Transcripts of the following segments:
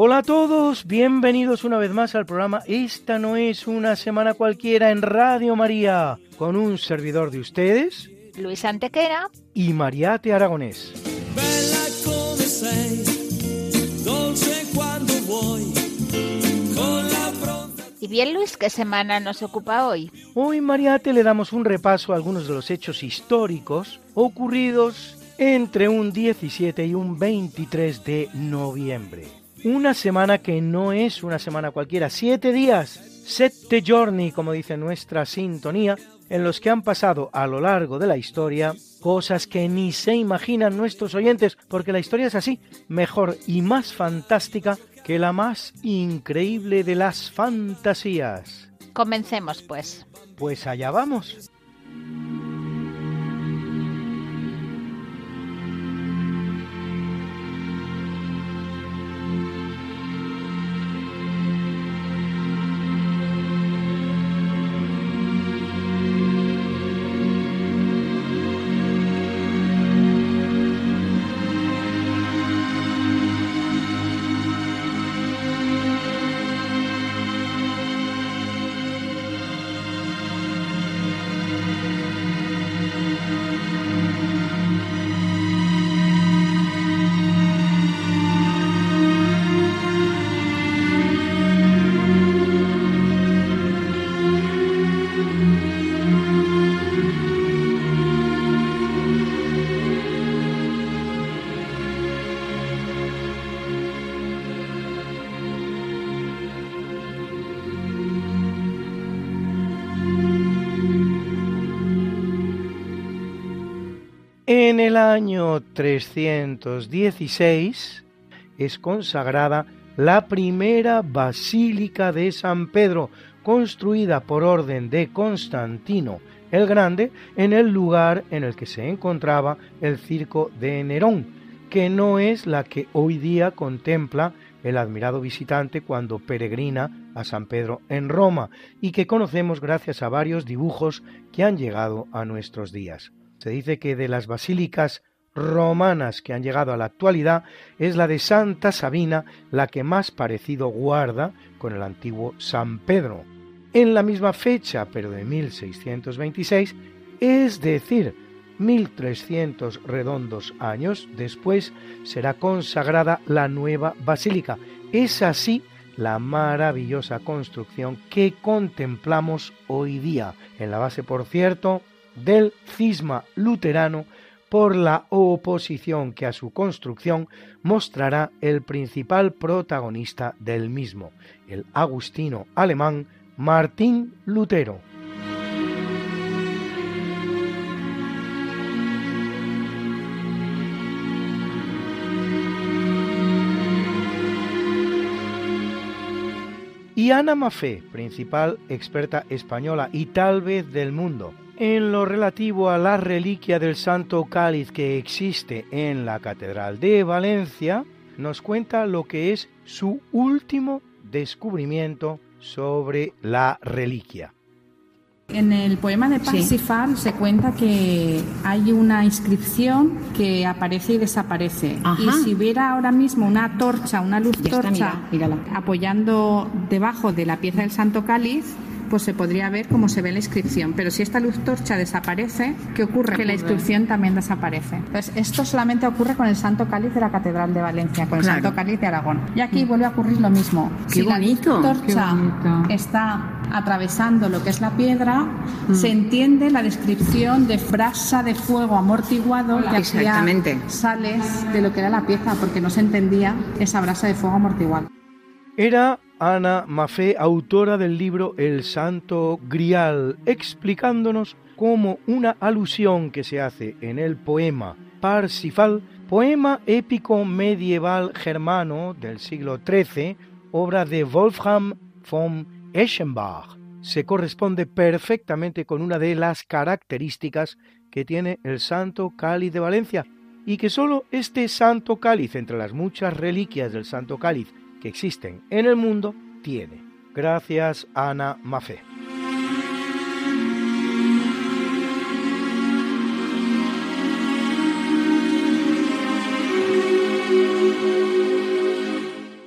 Hola a todos, bienvenidos una vez más al programa Esta no es una semana cualquiera en Radio María, con un servidor de ustedes Luis Antequera. y Mariate Aragonés. Bella come sei, dolce quando vuoi, con la pronta Y bien, Luis, ¿qué semana nos ocupa hoy? Hoy Mariate le damos un repaso a algunos de los hechos históricos ocurridos entre un 17 y un 23 de noviembre. Una semana que no es una semana cualquiera, siete días, sette giorni, como dice nuestra sintonía, en los que han pasado a lo largo de la historia cosas que ni se imaginan nuestros oyentes, porque la historia es así, mejor y más fantástica que la más increíble de las fantasías. Comencemos, pues. Pues allá vamos. Año 316 es consagrada la primera basílica de San Pedro, construida por orden de Constantino el Grande en el lugar en el que se encontraba el circo de Nerón, que no es la que hoy día contempla el admirado visitante cuando peregrina a San Pedro en Roma y que conocemos gracias a varios dibujos que han llegado a nuestros días. Se dice que de las basílicas romanas que han llegado a la actualidad es la de Santa Sabina la que más parecido guarda con el antiguo San Pedro. En la misma fecha, pero de 1626, es decir, 1300 redondos años después, será consagrada la nueva basílica. Es así la maravillosa construcción que contemplamos hoy día, en la base, por cierto, del cisma luterano por la oposición que a su construcción mostrará el principal protagonista del mismo, el agustino alemán Martín Lutero. Y Ana Mafé, principal experta española y tal vez del mundo, en lo relativo a la reliquia del Santo Cáliz que existe en la Catedral de Valencia, nos cuenta lo que es su último descubrimiento sobre la reliquia. En el poema de Parsifal se cuenta que hay una inscripción que aparece y desaparece. Ajá. Y si hubiera ahora mismo una torcha, una luz Ya está, torcha, mira, apoyando debajo de la pieza del Santo Cáliz, pues se podría ver cómo se ve la inscripción. Pero si esta luz torcha desaparece, ¿qué ocurre? Que la inscripción también desaparece. Entonces, esto solamente ocurre con el Santo Cáliz de la Catedral de Valencia, con Claro. el Santo Cáliz de Aragón. Y aquí vuelve a ocurrir lo mismo. Qué si la luz bonito, torcha qué bonito. está atravesando lo que es la piedra, se entiende la descripción de brasa de fuego amortiguado que hacía Exactamente. sales de lo que era la pieza, porque no se entendía esa brasa de fuego amortiguado. Era Ana Mafé, autora del libro El Santo Grial, explicándonos cómo una alusión que se hace en el poema Parsifal poema épico medieval germano del siglo XIII, obra de Wolfram von Eschenbach. Se corresponde perfectamente con una de las características que tiene el Santo Cáliz de Valencia, y que sólo este Santo Cáliz, entre las muchas reliquias del Santo Cáliz que existen en el mundo, tiene. Gracias, Ana Mafé.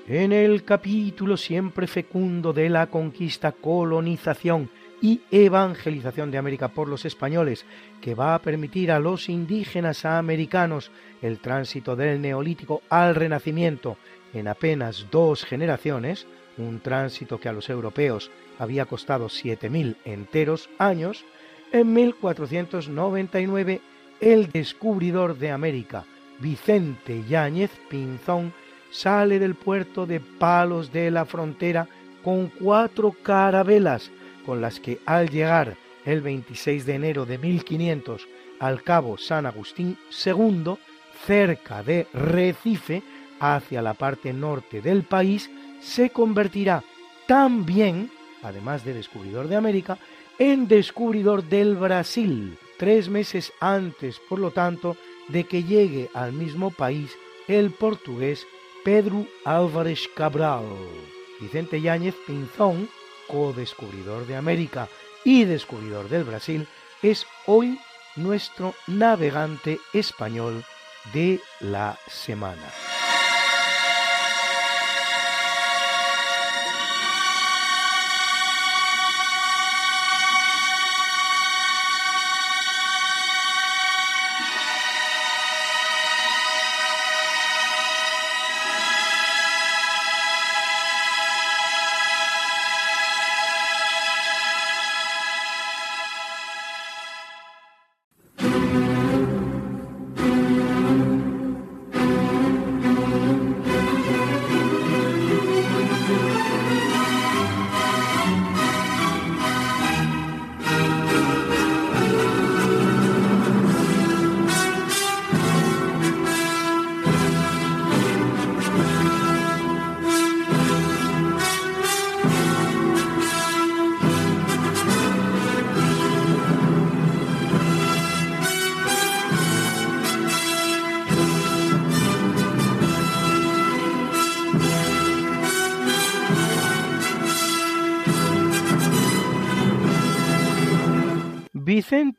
En el capítulo siempre fecundo de la conquista, colonización y evangelización de América por los españoles, que va a permitir a los indígenas americanos el tránsito del neolítico al renacimiento en apenas dos generaciones, un tránsito que a los europeos había costado 7.000 enteros años, en 1499 el descubridor de América, Vicente Yáñez Pinzón, sale del puerto de Palos de la Frontera con cuatro carabelas con las que al llegar el 26 de enero de 1500 al cabo San Agustín II, cerca de Recife, hacia la parte norte del país, se convertirá también, además de descubridor de América, en descubridor del Brasil, tres meses antes, por lo tanto, de que llegue al mismo país el portugués Pedro Álvarez Cabral. Vicente Yáñez Pinzón, co-descubridor de América y descubridor del Brasil, es hoy nuestro navegante español de la semana.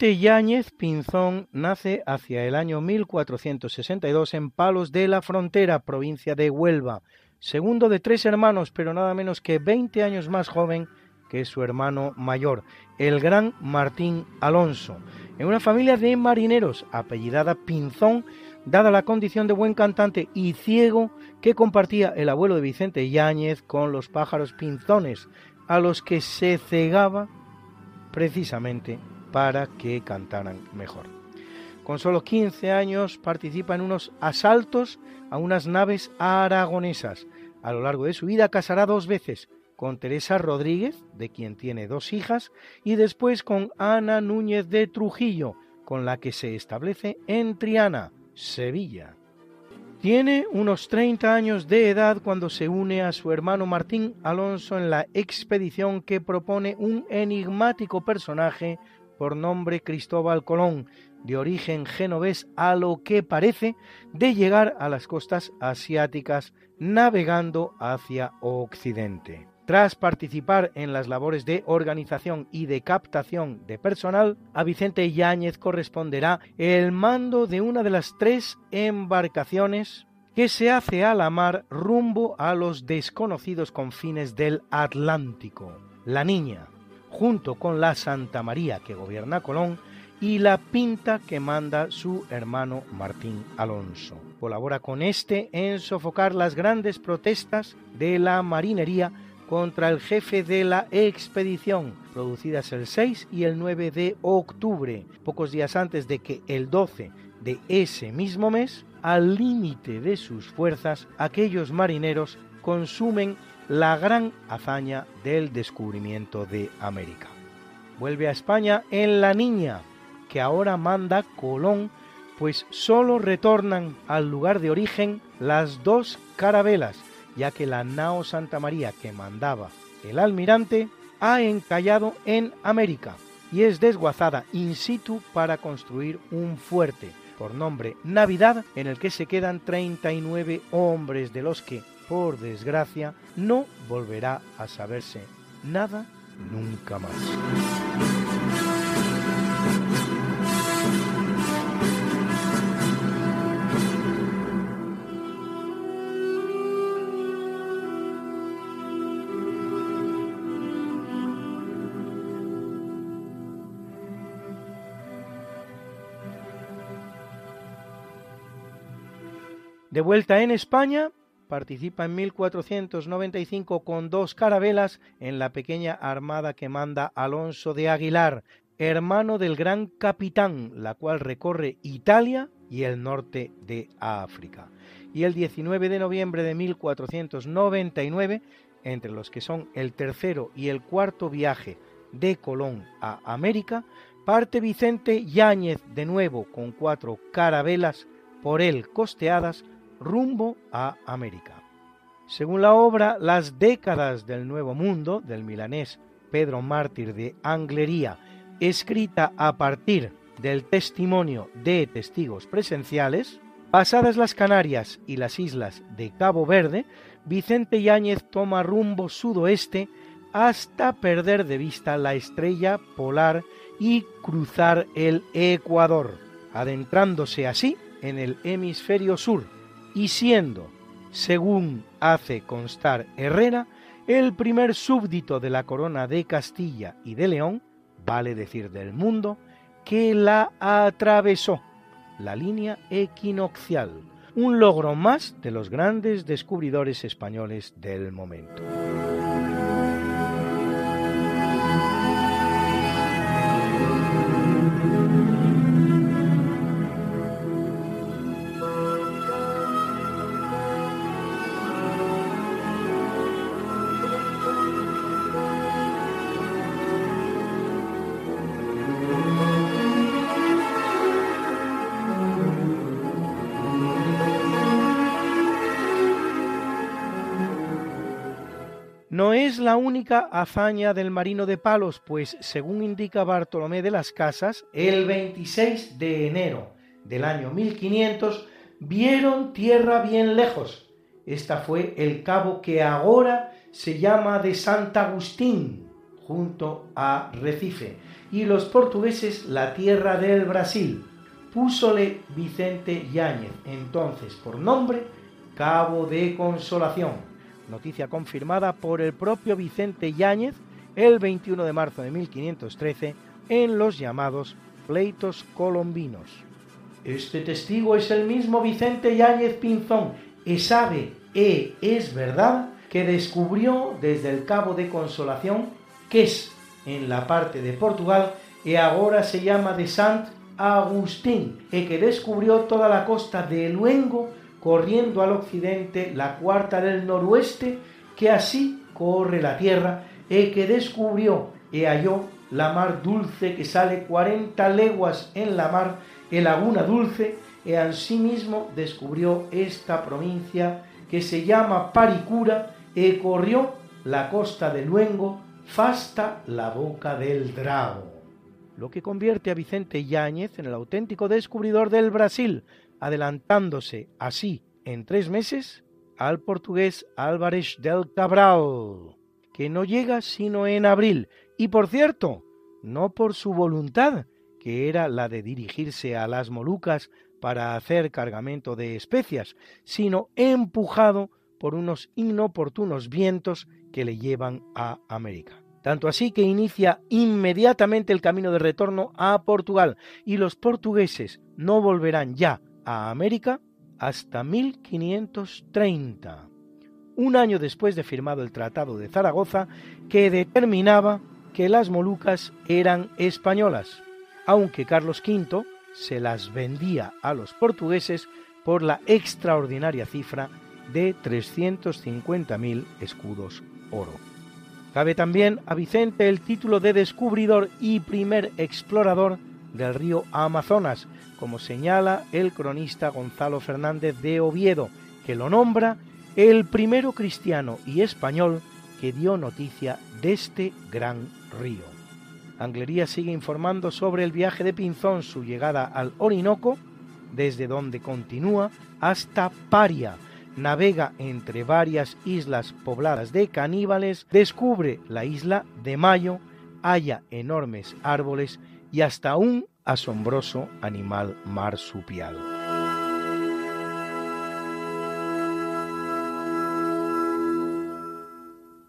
Vicente Yáñez Pinzón nace hacia el año 1462 en Palos de la Frontera, provincia de Huelva, segundo de tres hermanos, pero nada menos que 20 años más joven que su hermano mayor, el gran Martín Alonso, en una familia de marineros apellidada Pinzón, dada la condición de buen cantante y ciego que compartía el abuelo de Vicente Yáñez con los pájaros pinzones, a los que se cegaba precisamente para que cantaran mejor. Con solo 15 años participa en unos asaltos a unas naves aragonesas. A lo largo de su vida casará dos veces, con Teresa Rodríguez, de quien tiene dos hijas, y después con Ana Núñez de Trujillo, con la que se establece en Triana, Sevilla. Tiene unos 30 años de edad cuando se une a su hermano Martín Alonso en la expedición que propone un enigmático personaje por nombre Cristóbal Colón, de origen genovés a lo que parece, de llegar a las costas asiáticas navegando hacia Occidente. Tras participar en las labores de organización y de captación de personal, a Vicente Yáñez corresponderá el mando de una de las tres embarcaciones que se hace a la mar rumbo a los desconocidos confines del Atlántico. La Niña, junto con la Santa María que gobierna Colón y la Pinta que manda su hermano Martín Alonso. Colabora con este en sofocar las grandes protestas de la marinería contra el jefe de la expedición, producidas el 6 y el 9 de octubre, pocos días antes de que el 12 de ese mismo mes, al límite de sus fuerzas, aquellos marineros consumen la gran hazaña del descubrimiento de América. Vuelve a España en La Niña, que ahora manda Colón pues solo retornan al lugar de origen las dos carabelas, ya que la nao Santa María que mandaba el almirante ha encallado en América y es desguazada in situ para construir un fuerte por nombre Navidad en el que se quedan 39 hombres de los que, por desgracia, no volverá a saberse nada nunca más. De vuelta en España, participa en 1495 con dos carabelas en la pequeña armada que manda Alonso de Aguilar, hermano del gran capitán, la cual recorre Italia y el norte de África. Y el 19 de noviembre de 1499, entre los que son el tercero y el cuarto viaje de Colón a América, parte Vicente Yáñez de nuevo con cuatro carabelas por él costeadas rumbo a América. Según la obra Las décadas del Nuevo Mundo del milanés Pedro Mártir de Anglería, escrita a partir del testimonio de testigos presenciales, pasadas las Canarias y las islas de Cabo Verde, Vicente Yáñez toma rumbo sudoeste hasta perder de vista la estrella polar y cruzar el Ecuador, adentrándose así en el hemisferio sur, y siendo, según hace constar Herrera, el primer súbdito de la corona de Castilla y de León, vale decir del mundo, que la atravesó, la línea equinoccial, un logro más de los grandes descubridores españoles del momento. No es la única hazaña del marino de palos, pues según indica Bartolomé de las Casas, el 26 de enero del año 1500 vieron tierra bien lejos. Esta fue el cabo que ahora se llama de Santa Agustín, junto a Recife, y los portugueses la tierra del Brasil. Púsole Vicente Yáñez, entonces por nombre Cabo de Consolación noticia confirmada por el propio Vicente Yáñez el 21 de marzo de 1513 en los llamados pleitos colombinos. Este testigo es el mismo Vicente Yáñez Pinzón y sabe, e es verdad, que descubrió desde el Cabo de Consolación, que es en la parte de Portugal y ahora se llama de Sant Agustín, y que descubrió toda la costa de Luengo corriendo al occidente la cuarta del noroeste, que así corre la tierra, e que descubrió e halló la mar dulce que sale cuarenta leguas en la mar, e laguna dulce, e asimismo descubrió esta provincia que se llama Paricura, e corrió la costa de Luengo, fasta la boca del Drago. Lo que convierte a Vicente Yáñez en el auténtico descubridor del Brasil, adelantándose así en tres meses al portugués Álvarez del Cabral, que no llega sino en abril, y por cierto, no por su voluntad, que era la de dirigirse a las Molucas para hacer cargamento de especias, sino empujado por unos inoportunos vientos que le llevan a América. Tanto así que inicia inmediatamente el camino de retorno a Portugal y los portugueses no volverán ya a América hasta 1530, un año después de firmado el Tratado de Zaragoza que determinaba que las Molucas eran españolas, aunque Carlos V se las vendía a los portugueses por la extraordinaria cifra de 350.000 escudos oro. Cabe también a Vicente el título de descubridor y primer explorador del río Amazonas, como señala el cronista Gonzalo Fernández de Oviedo, que lo nombra el primero cristiano y español que dio noticia de este gran río. Anglería sigue informando sobre el viaje de Pinzón, su llegada al Orinoco, desde donde continúa hasta Paria, navega entre varias islas pobladas de caníbales, descubre la isla de Mayo, halla enormes árboles y hasta un asombroso animal marsupial.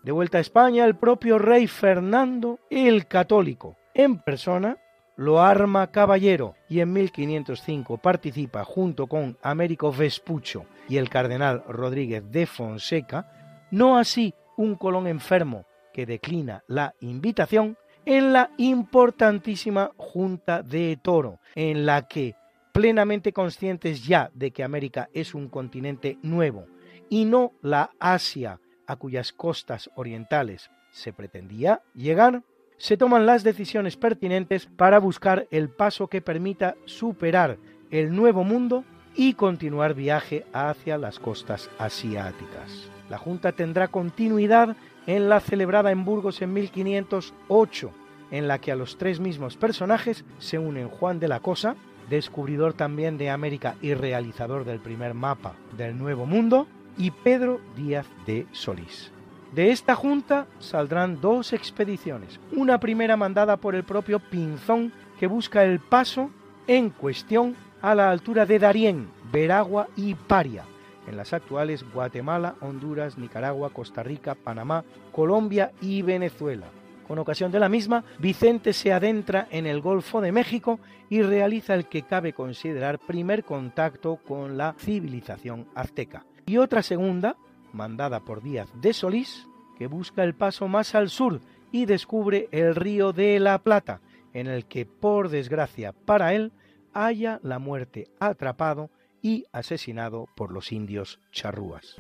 De vuelta a España, el propio rey Fernando el Católico, en persona, lo arma caballero y en 1505 participa junto con Américo Vespucho y el cardenal Rodríguez de Fonseca, no así un Colón enfermo que declina la invitación, en la importantísima Junta de Toro, en la que, plenamente conscientes ya de que América es un continente nuevo y no la Asia a cuyas costas orientales se pretendía llegar, se toman las decisiones pertinentes para buscar el paso que permita superar el nuevo mundo y continuar viaje hacia las costas asiáticas. La Junta tendrá continuidad en la celebrada en Burgos en 1508, en la que a los tres mismos personajes se unen Juan de la Cosa, descubridor también de América y realizador del primer mapa del Nuevo Mundo, y Pedro Díaz de Solís. De esta junta saldrán dos expediciones, una primera mandada por el propio Pinzón que busca el paso en cuestión a la altura de Darién, Veragua y Paria, en las actuales Guatemala, Honduras, Nicaragua, Costa Rica, Panamá, Colombia y Venezuela. Con ocasión de la misma, Vicente se adentra en el Golfo de México y realiza el que cabe considerar primer contacto con la civilización azteca. Y otra segunda, mandada por Díaz de Solís, que busca el paso más al sur y descubre el río de la Plata, en el que, por desgracia para él, haya la muerte atrapado y asesinado por los indios charrúas.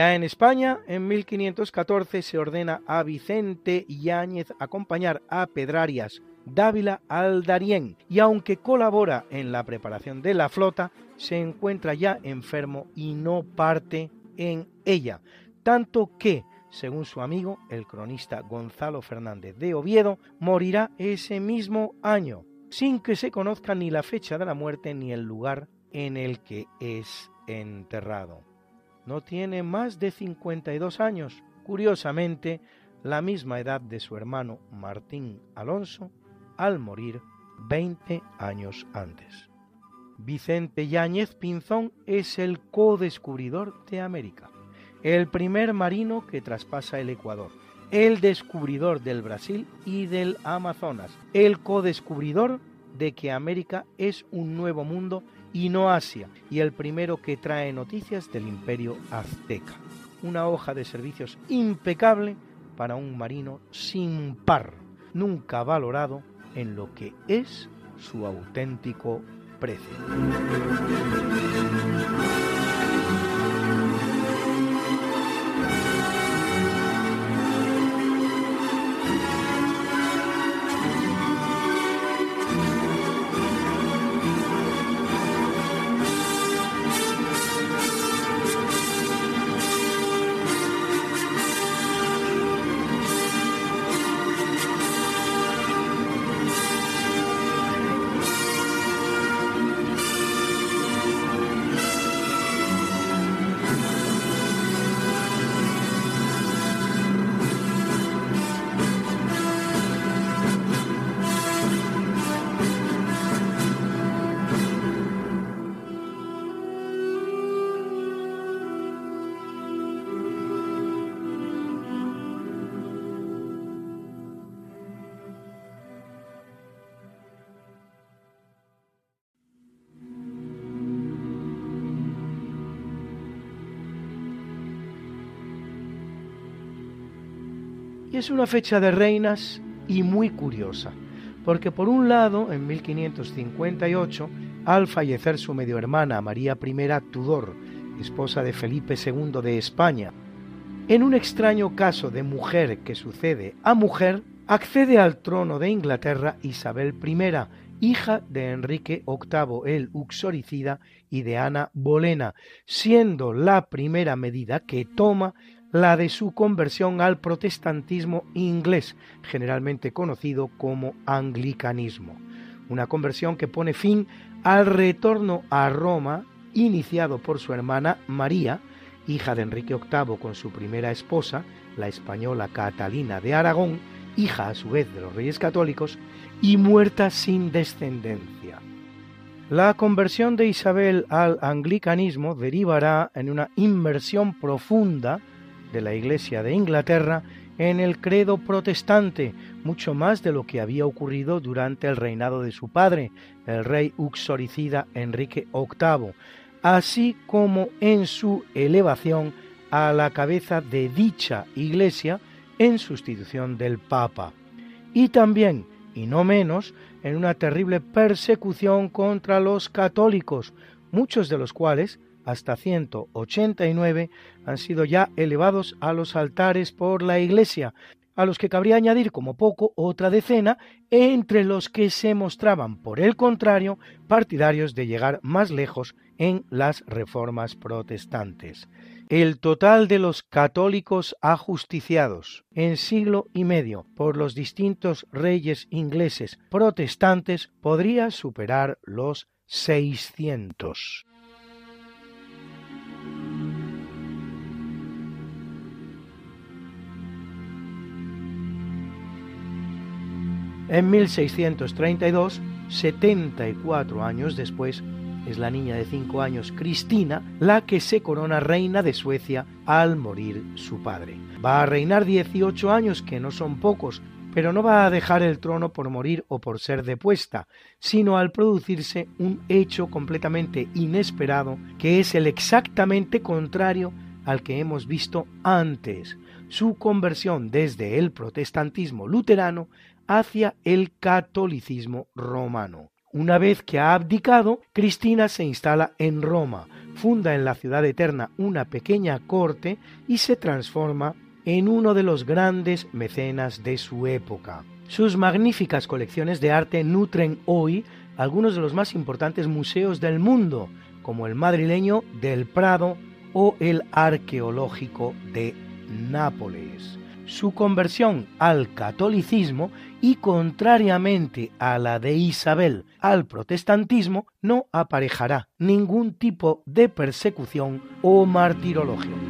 Ya en España, en 1514 se ordena a Vicente Yáñez acompañar a Pedrarias Dávila al Darién. Y aunque colabora en la preparación de la flota, se encuentra ya enfermo y no parte en ella, tanto que, según su amigo, el cronista Gonzalo Fernández de Oviedo, morirá ese mismo año, sin que se conozca ni la fecha de la muerte ni el lugar en el que es enterrado no tiene más de 52 años, curiosamente la misma edad de su hermano Martín Alonso al morir 20 años antes. Vicente Yáñez Pinzón es el co-descubridor de América, el primer marino que traspasa el Ecuador, el descubridor del Brasil y del Amazonas, el co-descubridor de que América es un nuevo mundo y no Asia, y el primero que trae noticias del imperio azteca. Una hoja de servicios impecable para un marino sin par, nunca valorado en lo que es su auténtico precio. Es una fecha de reinas y muy curiosa, porque por un lado, en 1558, al fallecer su medio hermana María I Tudor, esposa de Felipe II de España, en un extraño caso de mujer que sucede a mujer, accede al trono de Inglaterra Isabel I, hija de Enrique VIII el Uxoricida y de Ana Bolena, siendo la primera medida que toma la de su conversión al protestantismo inglés, generalmente conocido como anglicanismo. Una conversión que pone fin al retorno a Roma iniciado por su hermana María, hija de Enrique VIII con su primera esposa, la española Catalina de Aragón, hija a su vez de los reyes católicos, y muerta sin descendencia. La conversión de Isabel al anglicanismo derivará en una inmersión profunda de la Iglesia de Inglaterra en el credo protestante, mucho más de lo que había ocurrido durante el reinado de su padre, el rey uxoricida Enrique VIII, así como en su elevación a la cabeza de dicha Iglesia en sustitución del Papa, y también, y no menos, en una terrible persecución contra los católicos, muchos de los cuales hasta 189 han sido ya elevados a los altares por la Iglesia, a los que cabría añadir como poco otra decena, entre los que se mostraban, por el contrario, partidarios de llegar más lejos en las reformas protestantes. El total de los católicos ajusticiados en siglo y medio por los distintos reyes ingleses protestantes podría superar los 600. En 1632, 74 años después, es la niña de 5 años Cristina la que se corona reina de Suecia al morir su padre. Va a reinar 18 años, que no son pocos, pero no va a dejar el trono por morir o por ser depuesta, sino al producirse un hecho completamente inesperado, que es el exactamente contrario al que hemos visto antes, su conversión desde el protestantismo luterano hacia el catolicismo romano. Una vez que ha abdicado, Cristina se instala en Roma, funda en la ciudad eterna una pequeña corte y se transforma en uno de los grandes mecenas de su época. Sus magníficas colecciones de arte nutren hoy algunos de los más importantes museos del mundo, como el madrileño del Prado o el arqueológico de Nápoles su conversión al catolicismo y contrariamente a la de Isabel al protestantismo, no aparejará ningún tipo de persecución o martirologio.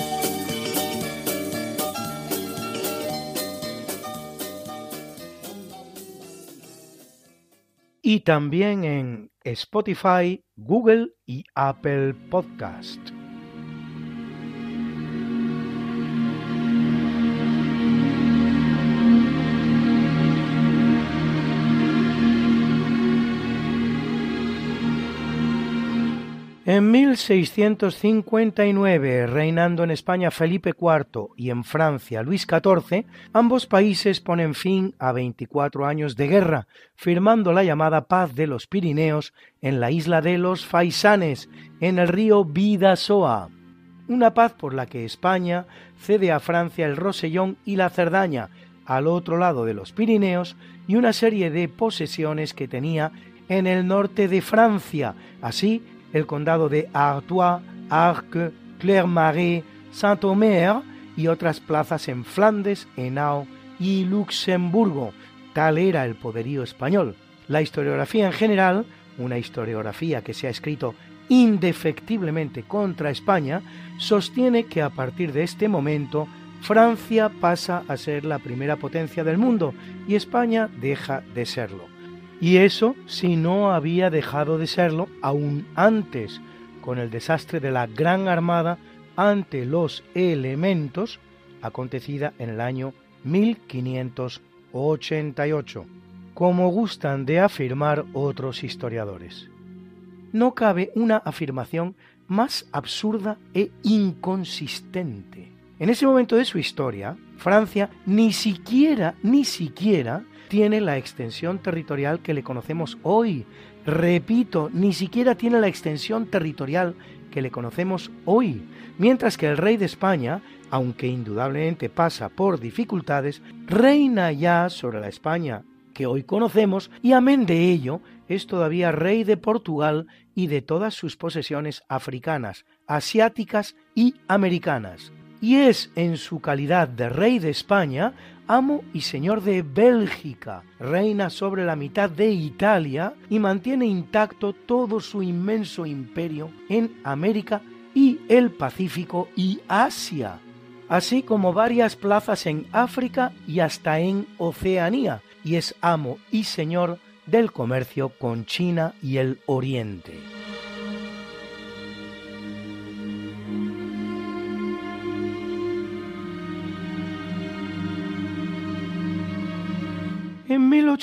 Y también en Spotify, Google y Apple Podcast. En 1659, reinando en España Felipe IV y en Francia Luis XIV, ambos países ponen fin a 24 años de guerra, firmando la llamada Paz de los Pirineos en la isla de los Faisanes, en el río Bidasoa. Una paz por la que España cede a Francia el Rosellón y la Cerdaña, al otro lado de los Pirineos y una serie de posesiones que tenía en el norte de Francia, así el condado de Artois, Arques, Clermarais, Saint-Omer y otras plazas en Flandes, Henao y Luxemburgo. Tal era el poderío español. La historiografía en general, una historiografía que se ha escrito indefectiblemente contra España, sostiene que a partir de este momento Francia pasa a ser la primera potencia del mundo y España deja de serlo. Y eso si no había dejado de serlo aún antes, con el desastre de la Gran Armada ante los elementos, acontecida en el año 1588, como gustan de afirmar otros historiadores. No cabe una afirmación más absurda e inconsistente. En ese momento de su historia, Francia ni siquiera, ni siquiera tiene la extensión territorial que le conocemos hoy. Repito, ni siquiera tiene la extensión territorial que le conocemos hoy, mientras que el rey de España, aunque indudablemente pasa por dificultades, reina ya sobre la España que hoy conocemos y amén de ello es todavía rey de Portugal y de todas sus posesiones africanas, asiáticas y americanas y es en su calidad de rey de España, amo y señor de Bélgica, reina sobre la mitad de Italia y mantiene intacto todo su inmenso imperio en América y el Pacífico y Asia, así como varias plazas en África y hasta en Oceanía, y es amo y señor del comercio con China y el Oriente.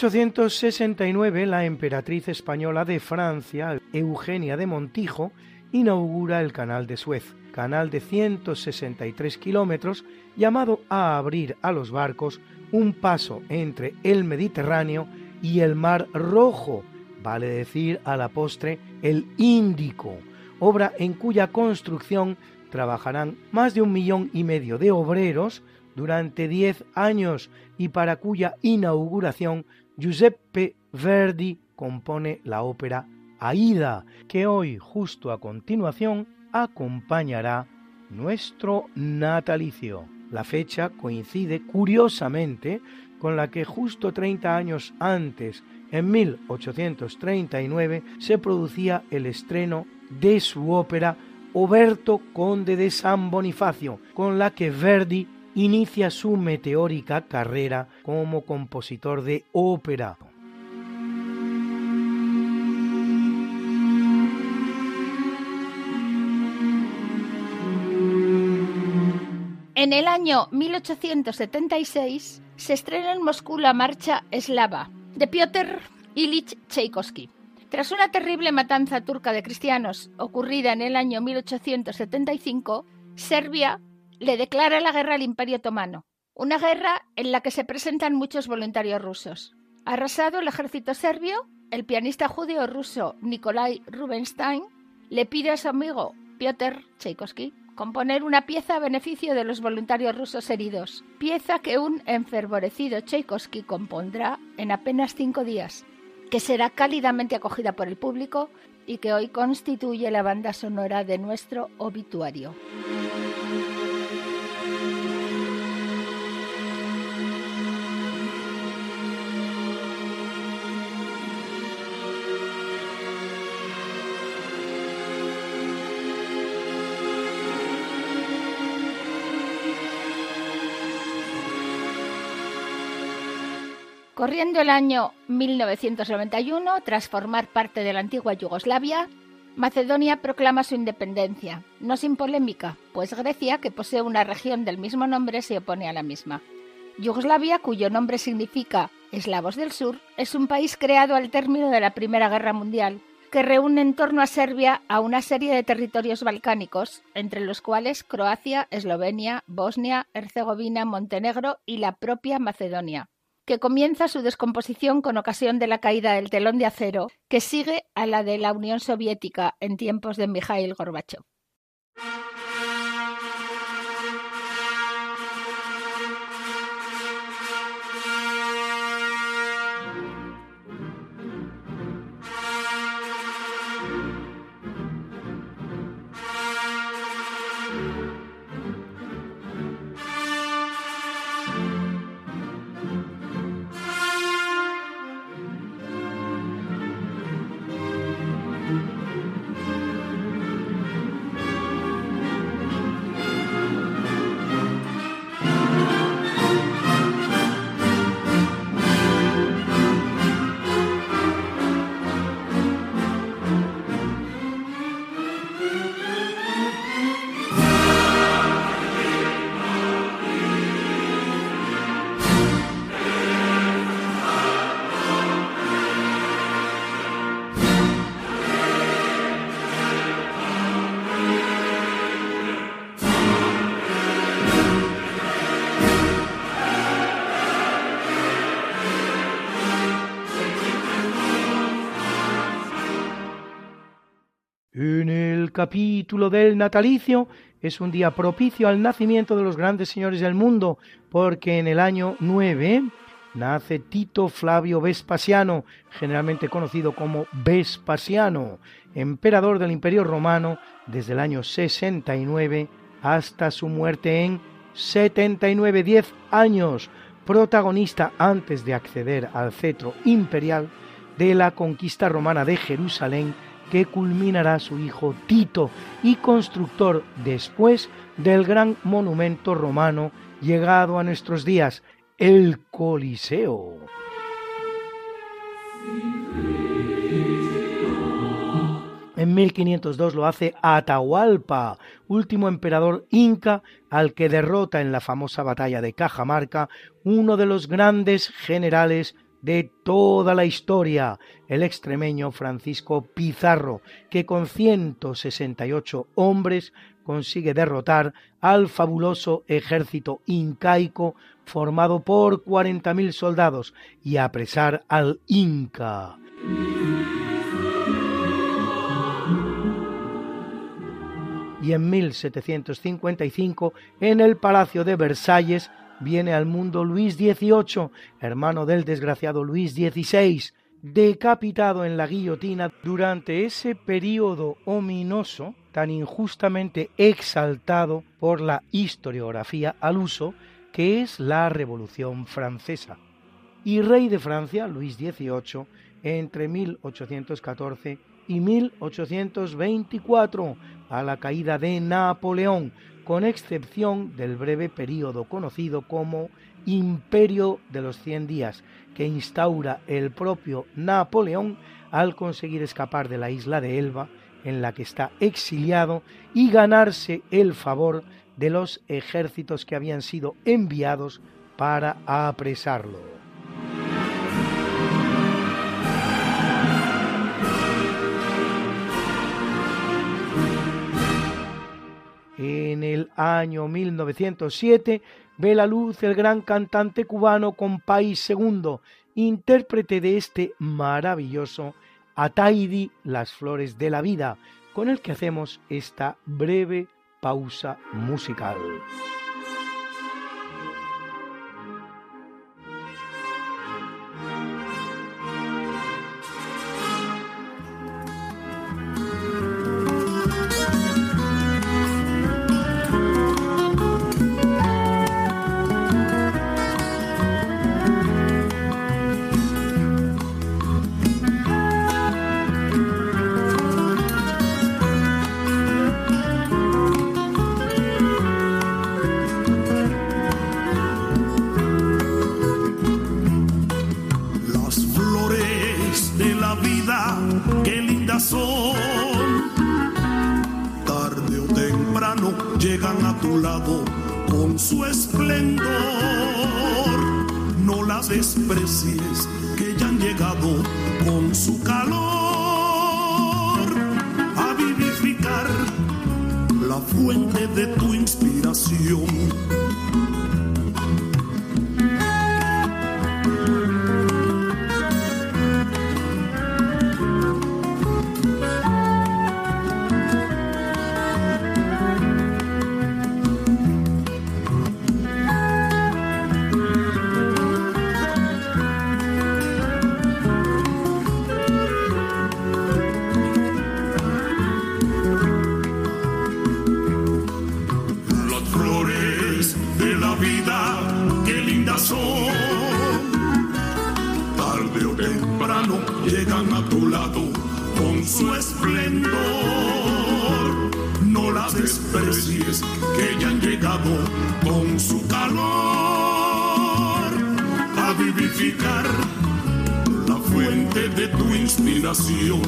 1869, la emperatriz española de Francia, Eugenia de Montijo, inaugura el Canal de Suez, canal de 163 kilómetros, llamado a abrir a los barcos un paso entre el Mediterráneo y el Mar Rojo, vale decir a la postre el Índico, obra en cuya construcción trabajarán más de un millón y medio de obreros, durante diez años y para cuya inauguración Giuseppe Verdi compone la ópera Aida, que hoy, justo a continuación, acompañará nuestro natalicio. La fecha coincide curiosamente con la que justo 30 años antes, en 1839, se producía el estreno de su ópera Oberto Conde de San Bonifacio, con la que Verdi inicia su meteórica carrera como compositor de ópera. En el año 1876 se estrena en Moscú la marcha eslava de Piotr Ilich Tchaikovsky. Tras una terrible matanza turca de cristianos ocurrida en el año 1875, Serbia le declara la guerra al Imperio Otomano, una guerra en la que se presentan muchos voluntarios rusos. Arrasado el ejército serbio, el pianista judío ruso Nikolai Rubinstein le pide a su amigo Piotr Tchaikovsky componer una pieza a beneficio de los voluntarios rusos heridos, pieza que un enfervorecido Tchaikovsky compondrá en apenas cinco días, que será cálidamente acogida por el público y que hoy constituye la banda sonora de nuestro obituario. Corriendo el año 1991, tras formar parte de la antigua Yugoslavia, Macedonia proclama su independencia, no sin polémica, pues Grecia, que posee una región del mismo nombre, se opone a la misma. Yugoslavia, cuyo nombre significa Eslavos del Sur, es un país creado al término de la Primera Guerra Mundial, que reúne en torno a Serbia a una serie de territorios balcánicos, entre los cuales Croacia, Eslovenia, Bosnia, Herzegovina, Montenegro y la propia Macedonia que comienza su descomposición con ocasión de la caída del telón de acero, que sigue a la de la Unión Soviética en tiempos de Mikhail Gorbachev. Capítulo del natalicio es un día propicio al nacimiento de los grandes señores del mundo, porque en el año 9 nace Tito Flavio Vespasiano, generalmente conocido como Vespasiano, emperador del Imperio Romano desde el año 69 hasta su muerte en 79, 10 años, protagonista antes de acceder al cetro imperial de la conquista romana de Jerusalén que culminará su hijo Tito y constructor después del gran monumento romano llegado a nuestros días, el Coliseo. En 1502 lo hace Atahualpa, último emperador inca al que derrota en la famosa batalla de Cajamarca uno de los grandes generales de toda la historia, el extremeño Francisco Pizarro, que con 168 hombres consigue derrotar al fabuloso ejército incaico formado por 40.000 soldados y apresar al Inca. Y en 1755, en el Palacio de Versalles, viene al mundo Luis XVIII, hermano del desgraciado Luis XVI, decapitado en la guillotina durante ese periodo ominoso tan injustamente exaltado por la historiografía al uso que es la Revolución Francesa. Y rey de Francia, Luis XVIII, entre 1814 y 1824, a la caída de Napoleón, con excepción del breve periodo conocido como Imperio de los Cien Días, que instaura el propio Napoleón al conseguir escapar de la isla de Elba, en la que está exiliado, y ganarse el favor de los ejércitos que habían sido enviados para apresarlo. En el año 1907 ve la luz el gran cantante cubano Compay II, intérprete de este maravilloso Ataidi, las flores de la vida, con el que hacemos esta breve pausa musical. fuente de tu inspiración.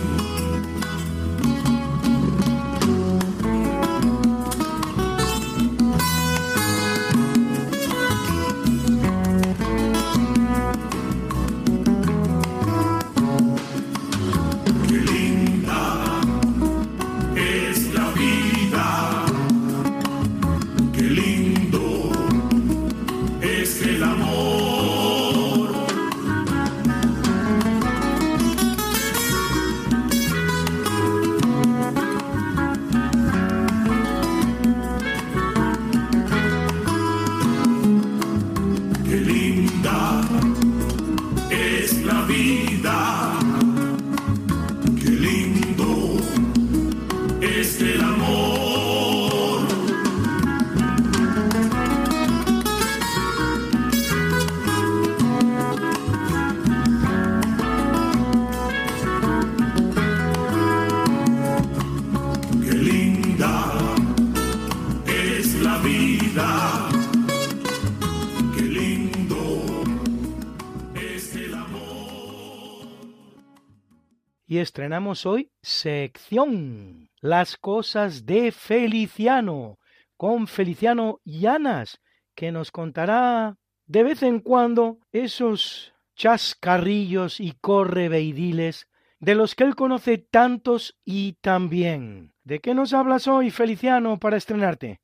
Estrenamos hoy sección Las cosas de Feliciano con Feliciano Llanas, que nos contará de vez en cuando esos chascarrillos y correveidiles de los que él conoce tantos y también. ¿De qué nos hablas hoy, Feliciano, para estrenarte?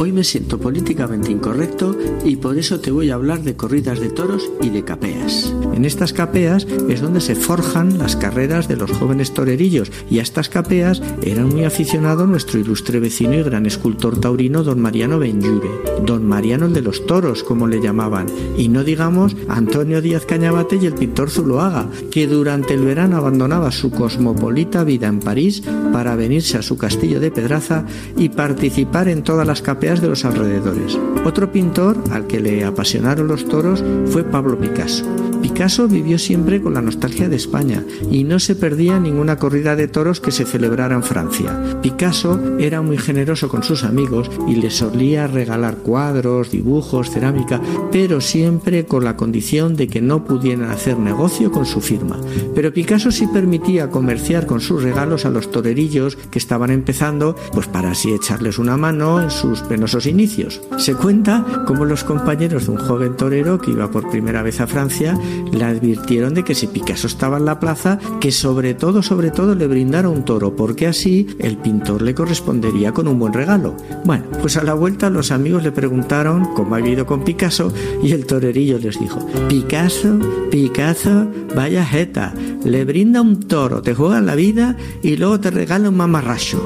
Hoy me siento políticamente incorrecto y por eso te voy a hablar de corridas de toros y de capeas. En estas capeas es donde se forjan las carreras de los jóvenes torerillos y a estas capeas era muy aficionado nuestro ilustre vecino y gran escultor taurino don Mariano Benjure, don Mariano el de los toros como le llamaban, y no digamos Antonio Díaz Cañabate y el pintor Zuloaga, que durante el verano abandonaba su cosmopolita vida en París para venirse a su castillo de Pedraza y participar en todas las capeas de los alrededores. Otro pintor al que le apasionaron los toros fue Pablo Picasso. Picasso vivió siempre con la nostalgia de España y no se perdía ninguna corrida de toros que se celebrara en Francia. Picasso era muy generoso con sus amigos y les solía regalar cuadros, dibujos, cerámica, pero siempre con la condición de que no pudieran hacer negocio con su firma. Pero Picasso sí permitía comerciar con sus regalos a los torerillos que estaban empezando, pues para así echarles una mano en sus penosos inicios. Se cuenta como los compañeros de un joven torero que iba por primera vez a Francia le advirtieron de que si Picasso estaba en la plaza, que sobre todo, sobre todo le brindara un toro, porque así el pintor le correspondería con un buen regalo. Bueno, pues a la vuelta los amigos le preguntaron cómo había ido con Picasso y el torerillo les dijo, Picasso, Picasso, vaya jeta, le brinda un toro, te juega la vida y luego te regala un mamarracho.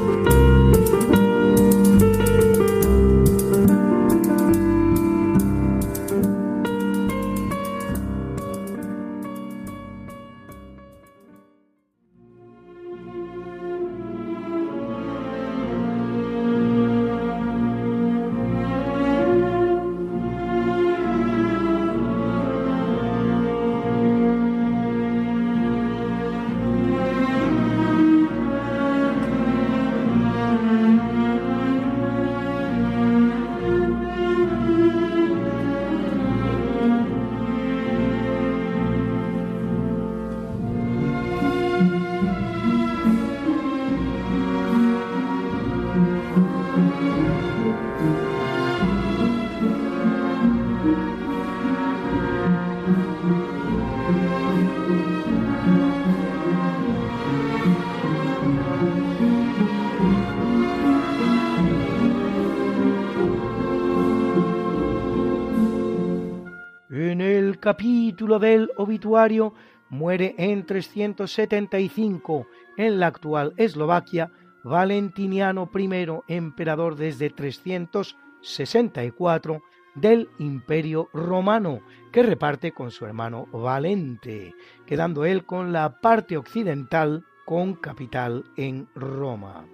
Capítulo del obituario muere en 375 en la actual Eslovaquia Valentiniano I, emperador desde 364 del Imperio Romano, que reparte con su hermano Valente, quedando él con la parte occidental con capital en Roma.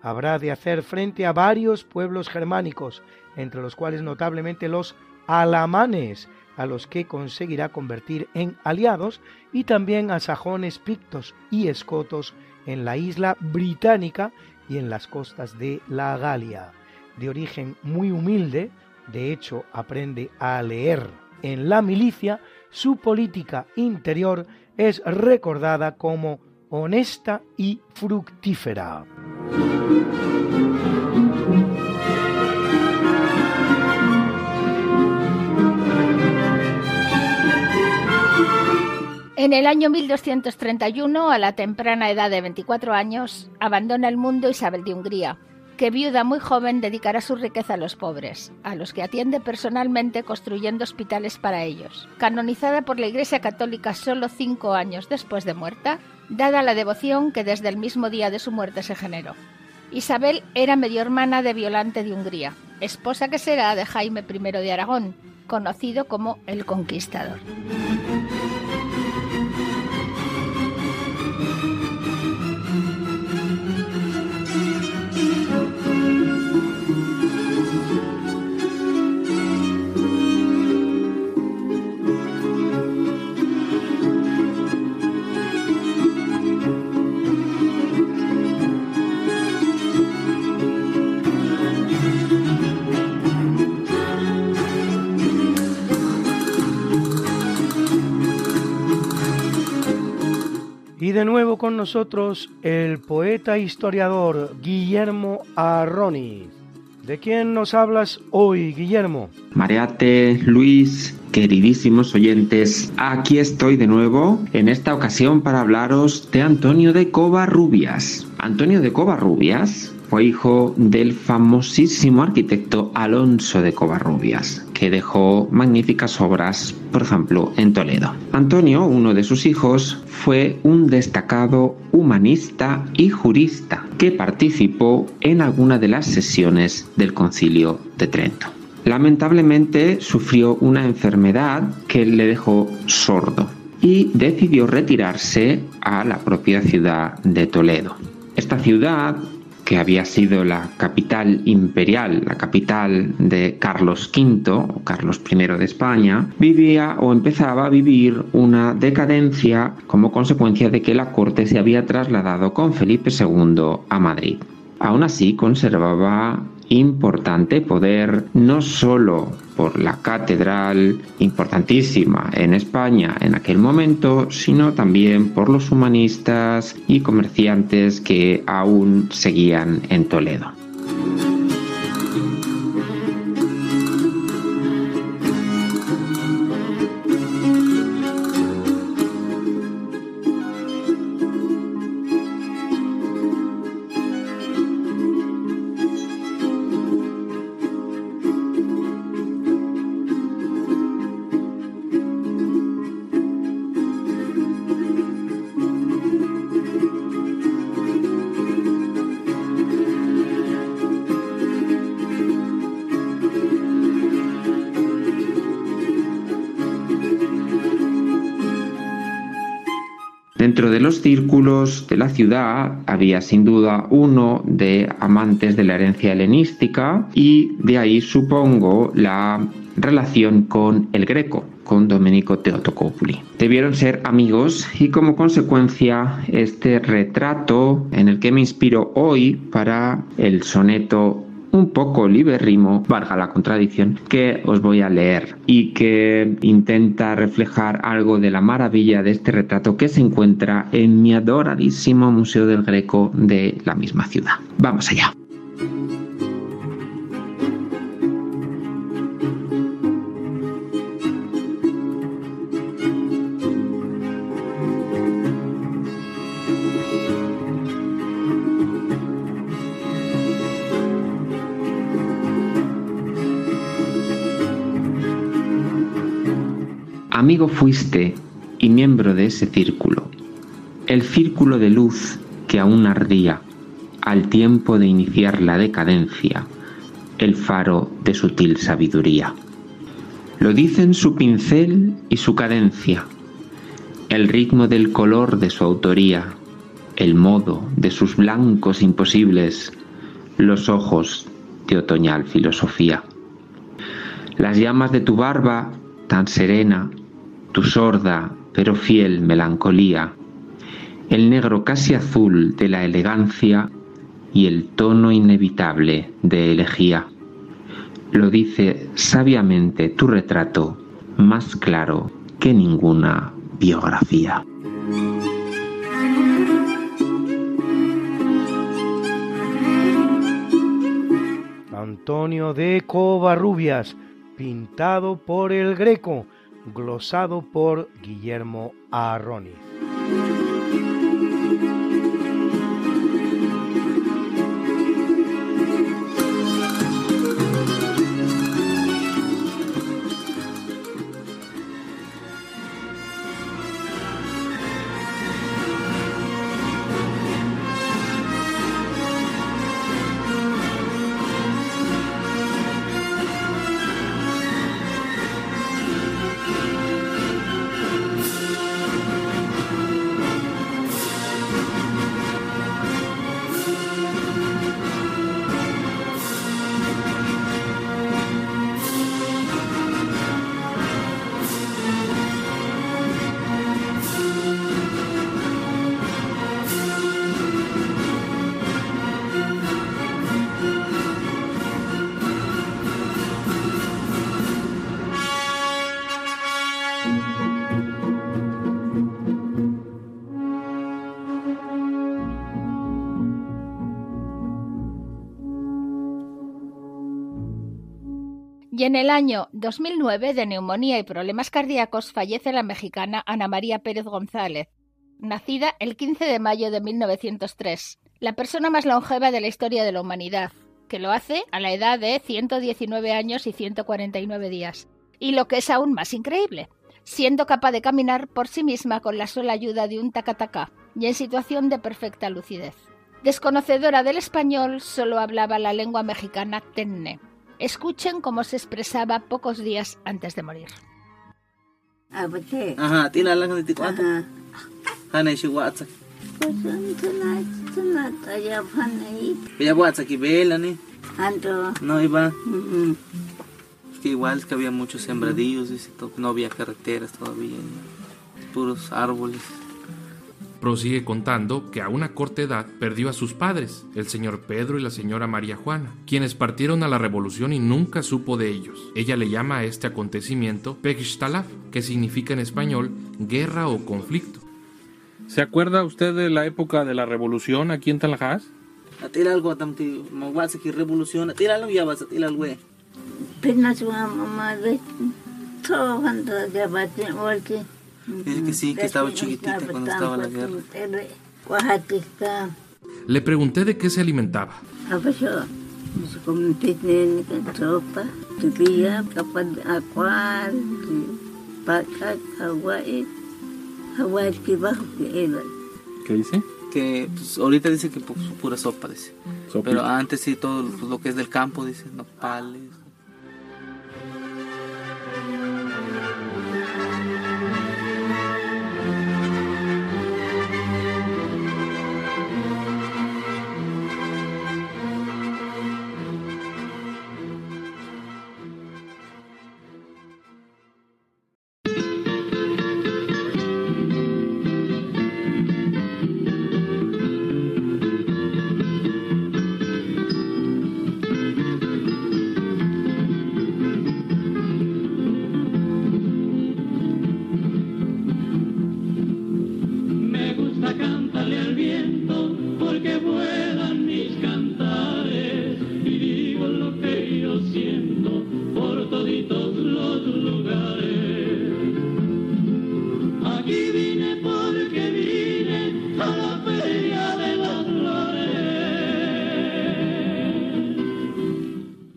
Habrá de hacer frente a varios pueblos germánicos, entre los cuales notablemente los alamanes, a los que conseguirá convertir en aliados, y también a sajones, pictos y escotos en la isla británica y en las costas de la Galia. De origen muy humilde, de hecho aprende a leer en la milicia, su política interior es recordada como honesta y fructífera. En el año 1231, a la temprana edad de 24 años, abandona el mundo Isabel de Hungría, que viuda muy joven dedicará su riqueza a los pobres, a los que atiende personalmente construyendo hospitales para ellos. Canonizada por la Iglesia Católica solo cinco años después de muerta, dada la devoción que desde el mismo día de su muerte se generó. Isabel era medio hermana de Violante de Hungría, esposa que será de Jaime I de Aragón, conocido como el Conquistador. Y de nuevo con nosotros el poeta historiador Guillermo Arroni. ¿De quién nos hablas hoy, Guillermo? Mariate, Luis, queridísimos oyentes, aquí estoy de nuevo, en esta ocasión para hablaros de Antonio de Covarrubias. Antonio de Covarrubias fue hijo del famosísimo arquitecto Alonso de Covarrubias, que dejó magníficas obras, por ejemplo, en Toledo. Antonio, uno de sus hijos, fue un destacado humanista y jurista que participó en alguna de las sesiones del Concilio de Trento. Lamentablemente sufrió una enfermedad que le dejó sordo y decidió retirarse a la propia ciudad de Toledo. Esta ciudad que había sido la capital imperial, la capital de Carlos V o Carlos I de España, vivía o empezaba a vivir una decadencia como consecuencia de que la corte se había trasladado con Felipe II a Madrid. Aún así conservaba importante poder no solo por la catedral importantísima en España en aquel momento, sino también por los humanistas y comerciantes que aún seguían en Toledo. De la ciudad había sin duda uno de amantes de la herencia helenística y de ahí supongo la relación con el Greco, con Domenico Teotocopuli. Debieron ser amigos y como consecuencia este retrato en el que me inspiro hoy para el soneto un poco libérrimo, valga la contradicción, que os voy a leer y que intenta reflejar algo de la maravilla de este retrato que se encuentra en mi adoradísimo Museo del Greco de la misma ciudad. Vamos allá. Fuiste y miembro de ese círculo, el círculo de luz que aún ardía al tiempo de iniciar la decadencia, el faro de sutil sabiduría. Lo dicen su pincel y su cadencia, el ritmo del color de su autoría, el modo de sus blancos imposibles, los ojos de otoñal filosofía. Las llamas de tu barba, tan serena, tu sorda pero fiel melancolía, el negro casi azul de la elegancia y el tono inevitable de elegía. Lo dice sabiamente tu retrato, más claro que ninguna biografía. Antonio de Covarrubias, pintado por el Greco, glosado por Guillermo Arroniz. Y en el año 2009, de neumonía y problemas cardíacos, fallece la mexicana Ana María Pérez González, nacida el 15 de mayo de 1903, la persona más longeva de la historia de la humanidad, que lo hace a la edad de 119 años y 149 días. Y lo que es aún más increíble, siendo capaz de caminar por sí misma con la sola ayuda de un tacataca y en situación de perfecta lucidez. Desconocedora del español, solo hablaba la lengua mexicana tenne. Escuchen cómo se expresaba pocos días antes de morir. Ajá, si WhatsApp. Kaya WhatsApp kibela ni. No iba. Es que igual es que había muchos dice, to- no había carreteras todavía, puros árboles. Prosigue contando que a una corta edad perdió a sus padres, el señor Pedro y la señora María Juana, quienes partieron a la revolución y nunca supo de ellos. Ella le llama a este acontecimiento Pekshtalaf, que significa en español guerra o conflicto. ¿Se acuerda usted de la época de la revolución aquí en ki revolución, Dice que sí, que estaba chiquitita cuando estaba la guerra. Le pregunté de qué se alimentaba. ¿Qué dice? Que pues, ahorita dice que pu- pura sopa, dice. Pero antes sí todo lo que es del campo, dice, nopales.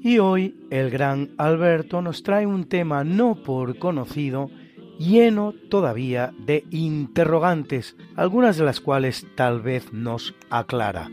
Y hoy el gran Alberto nos trae un tema no por conocido, lleno todavía de interrogantes, algunas de las cuales tal vez nos aclara.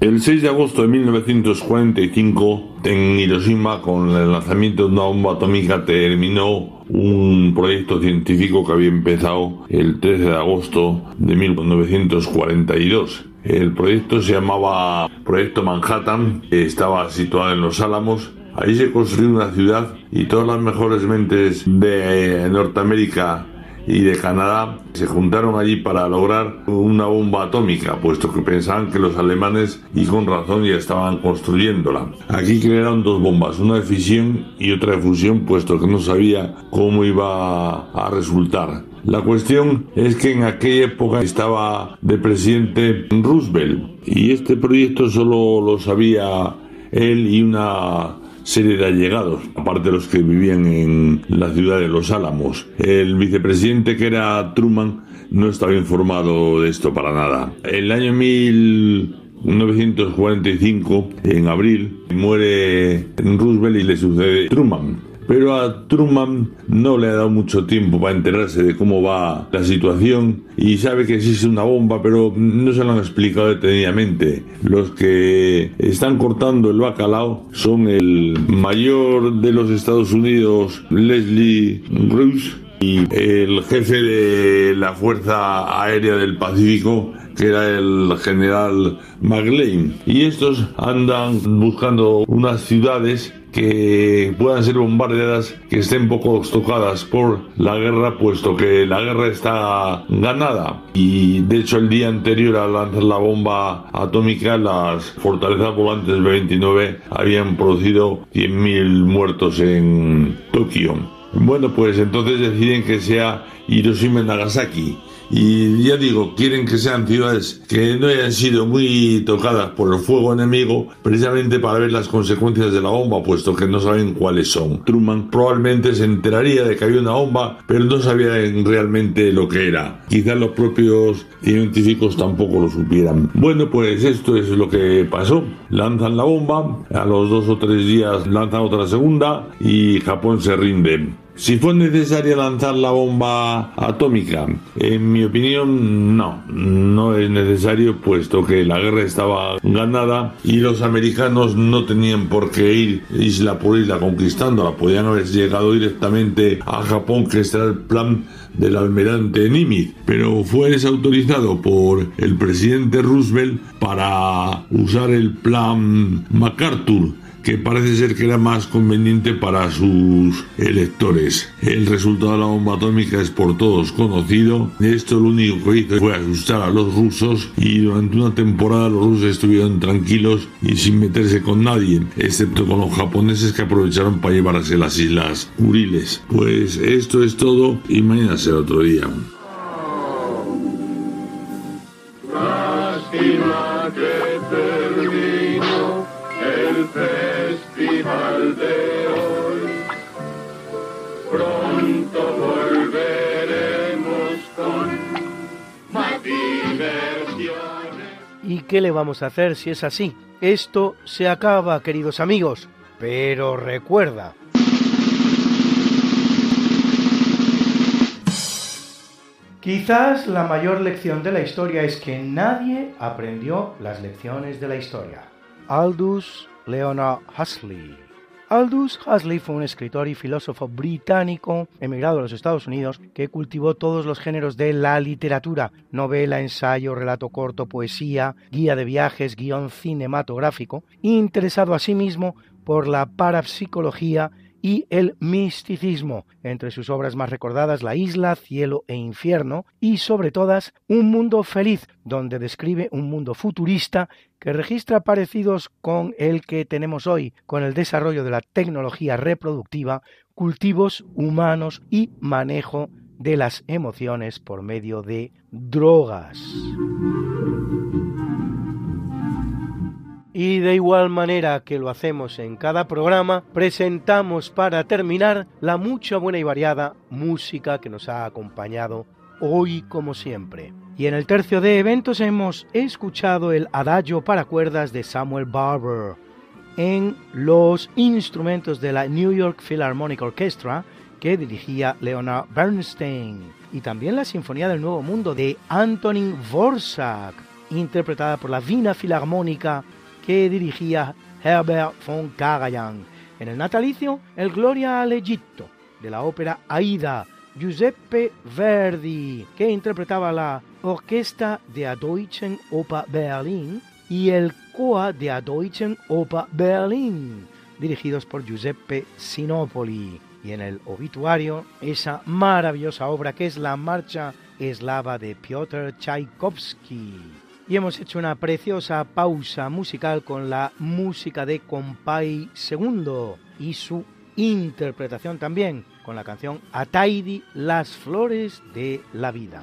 El 6 de agosto de 1945, en Hiroshima, con el lanzamiento de una bomba atómica, terminó un proyecto científico que había empezado el 13 de agosto de 1942. El proyecto se llamaba Proyecto Manhattan, estaba situado en Los Álamos. Ahí se construyó una ciudad y todas las mejores mentes de Norteamérica y de Canadá se juntaron allí para lograr una bomba atómica, puesto que pensaban que los alemanes, y con razón, ya estaban construyéndola. Aquí crearon dos bombas, una de fisión y otra de fusión, puesto que no sabía cómo iba a resultar. La cuestión es que en aquella época estaba de presidente Roosevelt y este proyecto solo lo sabía él y una serie de allegados, aparte de los que vivían en la ciudad de Los Álamos. El vicepresidente, que era Truman, no estaba informado de esto para nada. El año 1945, en abril, muere Roosevelt y le sucede Truman. Pero a Truman no le ha dado mucho tiempo para enterarse de cómo va la situación y sabe que existe una bomba, pero no se lo han explicado detenidamente. Los que están cortando el bacalao son el mayor de los Estados Unidos, Leslie Bruce, y el jefe de la Fuerza Aérea del Pacífico, que era el general McLean. Y estos andan buscando unas ciudades que puedan ser bombardeadas, que estén poco tocadas por la guerra, puesto que la guerra está ganada. Y de hecho el día anterior a lanzar la bomba atómica, las fortalezas volantes B-29 habían producido 100.000 muertos en Tokio. Bueno, pues entonces deciden que sea Hiroshima y Nagasaki. Y ya digo, quieren que sean ciudades que no hayan sido muy tocadas por el fuego enemigo, precisamente para ver las consecuencias de la bomba, puesto que no saben cuáles son. Truman probablemente se enteraría de que había una bomba, pero no sabía realmente lo que era. Quizás los propios científicos tampoco lo supieran. Bueno, pues esto es lo que pasó. Lanzan la bomba, a los dos o tres días lanzan otra segunda y Japón se rinde. Si fue necesaria lanzar la bomba atómica, en mi opinión no, no es necesario puesto que la guerra estaba ganada y los americanos no tenían por qué ir isla por isla conquistándola, podían haber llegado directamente a Japón que este era el plan del almirante Nimitz, pero fue desautorizado por el presidente Roosevelt para usar el plan MacArthur que parece ser que era más conveniente para sus electores. El resultado de la bomba atómica es por todos conocido. Esto lo único que hizo fue asustar a los rusos y durante una temporada los rusos estuvieron tranquilos y sin meterse con nadie, excepto con los japoneses que aprovecharon para llevarse las islas Kuriles. Pues esto es todo y mañana será otro día. ¿Y qué le vamos a hacer si es así? Esto se acaba, queridos amigos. Pero recuerda, Quizás la mayor lección de la historia es que nadie aprendió las lecciones de la historia. Aldous Leonard Huxley. Aldous Huxley fue un escritor y filósofo británico emigrado a los Estados Unidos que cultivó todos los géneros de la literatura, novela, ensayo, relato corto, poesía, guía de viajes, guion cinematográfico, interesado asimismo por la parapsicología y el misticismo. Entre sus obras más recordadas La isla, Cielo e Infierno y sobre todas Un mundo feliz, donde describe un mundo futurista que registra parecidos con el que tenemos hoy, con el desarrollo de la tecnología reproductiva, cultivos humanos y manejo de las emociones por medio de drogas. Y de igual manera que lo hacemos en cada programa, presentamos para terminar la mucha buena y variada música que nos ha acompañado hoy como siempre. Y en el tercio de eventos hemos escuchado el adagio para cuerdas de Samuel Barber en los instrumentos de la New York Philharmonic Orchestra que dirigía Leonard Bernstein y también la Sinfonía del Nuevo Mundo de Antonin Dvorak interpretada por la Vina Filarmónica que dirigía Herbert von Karajan. En el natalicio, el Gloria al Egipto, de la ópera Aida, Giuseppe Verdi, que interpretaba la Orquesta de Deutschen Oper Berlin y el Coa de Deutschen Oper Berlin, dirigidos por Giuseppe Sinopoli. Y en el obituario, esa maravillosa obra que es la marcha eslava de Piotr Tchaikovsky y hemos hecho una preciosa pausa musical con la música de Compay II y su interpretación también con la canción Ataidi, las flores de la vida.